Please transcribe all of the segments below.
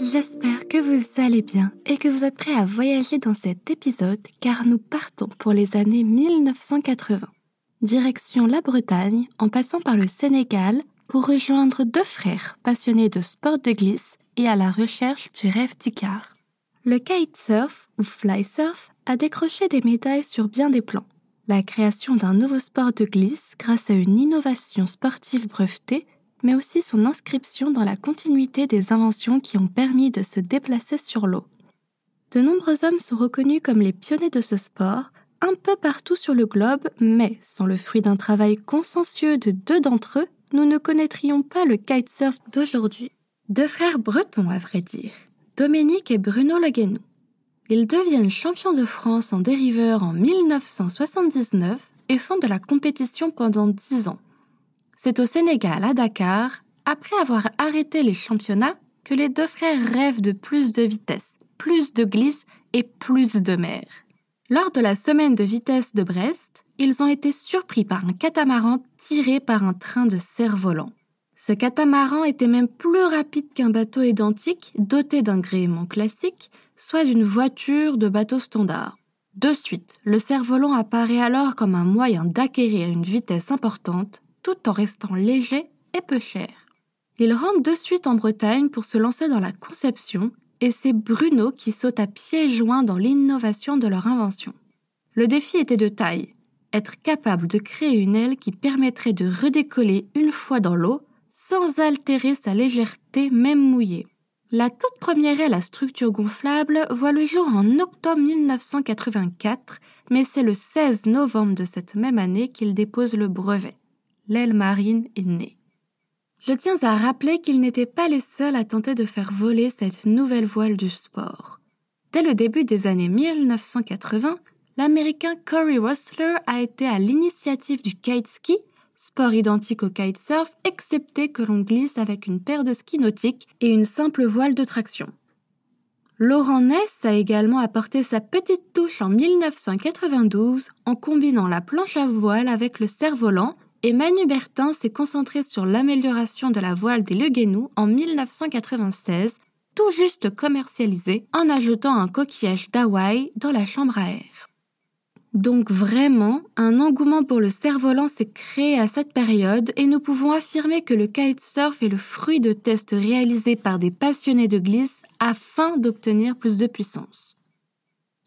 J'espère que vous allez bien et que vous êtes prêts à voyager dans cet épisode car nous partons pour les années 1980. Direction la Bretagne en passant par le Sénégal pour rejoindre deux frères passionnés de sport de glisse et à la recherche du rêve du car. Le kitesurf ou fly surf a décroché des médailles sur bien des plans. La création d'un nouveau sport de glisse grâce à une innovation sportive brevetée mais aussi son inscription dans la continuité des inventions qui ont permis de se déplacer sur l'eau. De nombreux hommes sont reconnus comme les pionniers de ce sport, un peu partout sur le globe, mais sans le fruit d'un travail consciencieux de deux d'entre eux, nous ne connaîtrions pas le kitesurf d'aujourd'hui. Deux frères bretons, à vrai dire, Dominique et Bruno Leguenou. Ils deviennent champions de France en dériveur en 1979 et font de la compétition pendant dix ans. C'est au Sénégal, à Dakar, après avoir arrêté les championnats, que les deux frères rêvent de plus de vitesse, plus de glisse et plus de mer. Lors de la semaine de vitesse de Brest, ils ont été surpris par un catamaran tiré par un train de cerf-volant. Ce catamaran était même plus rapide qu'un bateau identique doté d'un gréement classique, soit d'une voiture de bateau standard. De suite, le cerf-volant apparaît alors comme un moyen d'acquérir une vitesse importante tout en restant léger et peu cher. Ils rentrent de suite en Bretagne pour se lancer dans la conception et c'est Bruno qui saute à pieds joints dans l'innovation de leur invention. Le défi était de taille, être capable de créer une aile qui permettrait de redécoller une fois dans l'eau sans altérer sa légèreté même mouillée. La toute première aile à structure gonflable voit le jour en octobre 1984, mais c'est le 16 novembre de cette même année qu'il dépose le brevet l'aile marine est née. Je tiens à rappeler qu'ils n'étaient pas les seuls à tenter de faire voler cette nouvelle voile du sport. Dès le début des années 1980, l'Américain Corey Rustler a été à l'initiative du kite ski, sport identique au kitesurf, excepté que l'on glisse avec une paire de skis nautiques et une simple voile de traction. Laurent Ness a également apporté sa petite touche en 1992 en combinant la planche à voile avec le cerf-volant et Manu Bertin s'est concentré sur l'amélioration de la voile des Leguenou en 1996, tout juste commercialisé, en ajoutant un coquillage d'Hawaï dans la chambre à air. Donc vraiment, un engouement pour le cerf-volant s'est créé à cette période et nous pouvons affirmer que le kitesurf est le fruit de tests réalisés par des passionnés de glisse afin d'obtenir plus de puissance.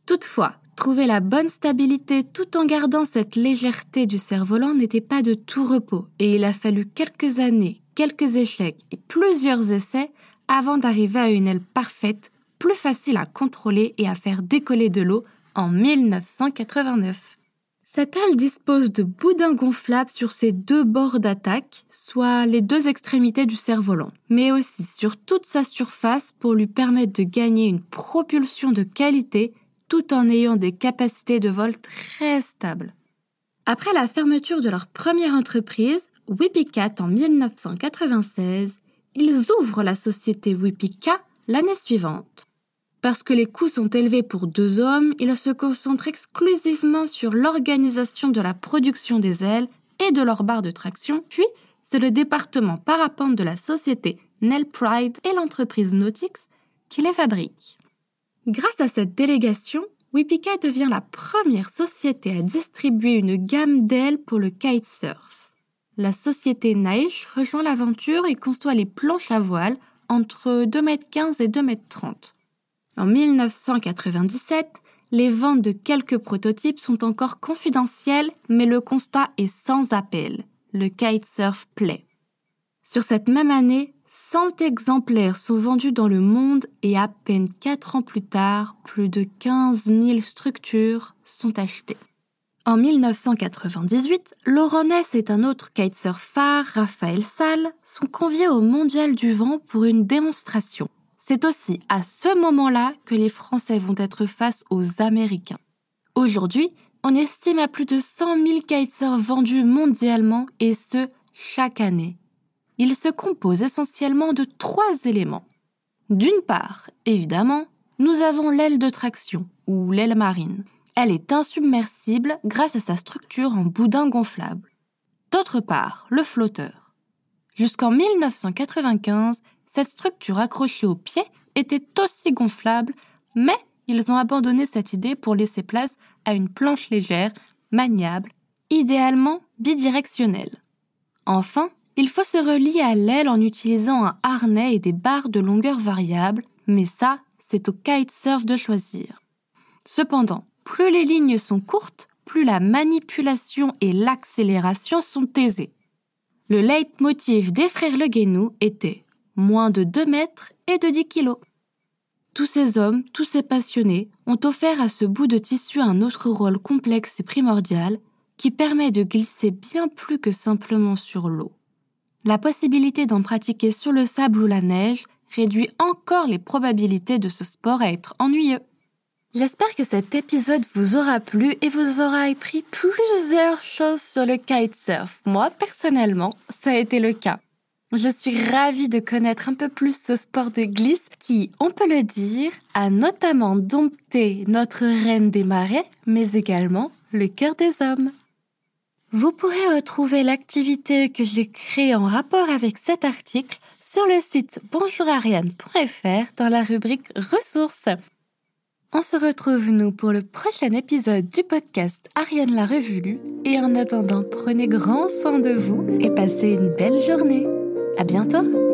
Toutefois, Trouver la bonne stabilité tout en gardant cette légèreté du cerf-volant n'était pas de tout repos et il a fallu quelques années, quelques échecs et plusieurs essais avant d'arriver à une aile parfaite, plus facile à contrôler et à faire décoller de l'eau en 1989. Cette aile dispose de boudins gonflables sur ses deux bords d'attaque, soit les deux extrémités du cerf-volant, mais aussi sur toute sa surface pour lui permettre de gagner une propulsion de qualité tout en ayant des capacités de vol très stables. Après la fermeture de leur première entreprise, Wipicat en 1996, ils ouvrent la société Wipika l'année suivante. Parce que les coûts sont élevés pour deux hommes, ils se concentrent exclusivement sur l'organisation de la production des ailes et de leurs barres de traction, puis c'est le département parapente de la société Nell Pride et l'entreprise Nautix qui les fabriquent. Grâce à cette délégation, Wipika devient la première société à distribuer une gamme d'ailes pour le kitesurf. La société Naish rejoint l'aventure et conçoit les planches à voile entre 2,15 m et 2,30 m. En 1997, les ventes de quelques prototypes sont encore confidentielles, mais le constat est sans appel. Le kitesurf plaît. Sur cette même année, 100 exemplaires sont vendus dans le monde et à peine 4 ans plus tard, plus de 15 000 structures sont achetées. En 1998, Laurent et un autre kitesurfer, Raphaël Salle, sont conviés au Mondial du Vent pour une démonstration. C'est aussi à ce moment-là que les Français vont être face aux Américains. Aujourd'hui, On estime à plus de 100 000 kitesurfs vendus mondialement et ce, chaque année. Il se compose essentiellement de trois éléments. D'une part, évidemment, nous avons l'aile de traction, ou l'aile marine. Elle est insubmersible grâce à sa structure en boudin gonflable. D'autre part, le flotteur. Jusqu'en 1995, cette structure accrochée au pied était aussi gonflable, mais ils ont abandonné cette idée pour laisser place à une planche légère, maniable, idéalement bidirectionnelle. Enfin, il faut se relier à l'aile en utilisant un harnais et des barres de longueur variable, mais ça, c'est au kitesurf de choisir. Cependant, plus les lignes sont courtes, plus la manipulation et l'accélération sont aisées. Le leitmotiv des frères Le Guénou était moins de 2 mètres et de 10 kilos. Tous ces hommes, tous ces passionnés, ont offert à ce bout de tissu un autre rôle complexe et primordial qui permet de glisser bien plus que simplement sur l'eau. La possibilité d'en pratiquer sur le sable ou la neige réduit encore les probabilités de ce sport à être ennuyeux. J'espère que cet épisode vous aura plu et vous aura appris plusieurs choses sur le kitesurf. Moi, personnellement, ça a été le cas. Je suis ravie de connaître un peu plus ce sport de glisse qui, on peut le dire, a notamment dompté notre reine des marais, mais également le cœur des hommes. Vous pourrez retrouver l'activité que j'ai créée en rapport avec cet article sur le site bonjourariane.fr dans la rubrique ressources. On se retrouve nous pour le prochain épisode du podcast Ariane la Revue et en attendant prenez grand soin de vous et passez une belle journée. À bientôt!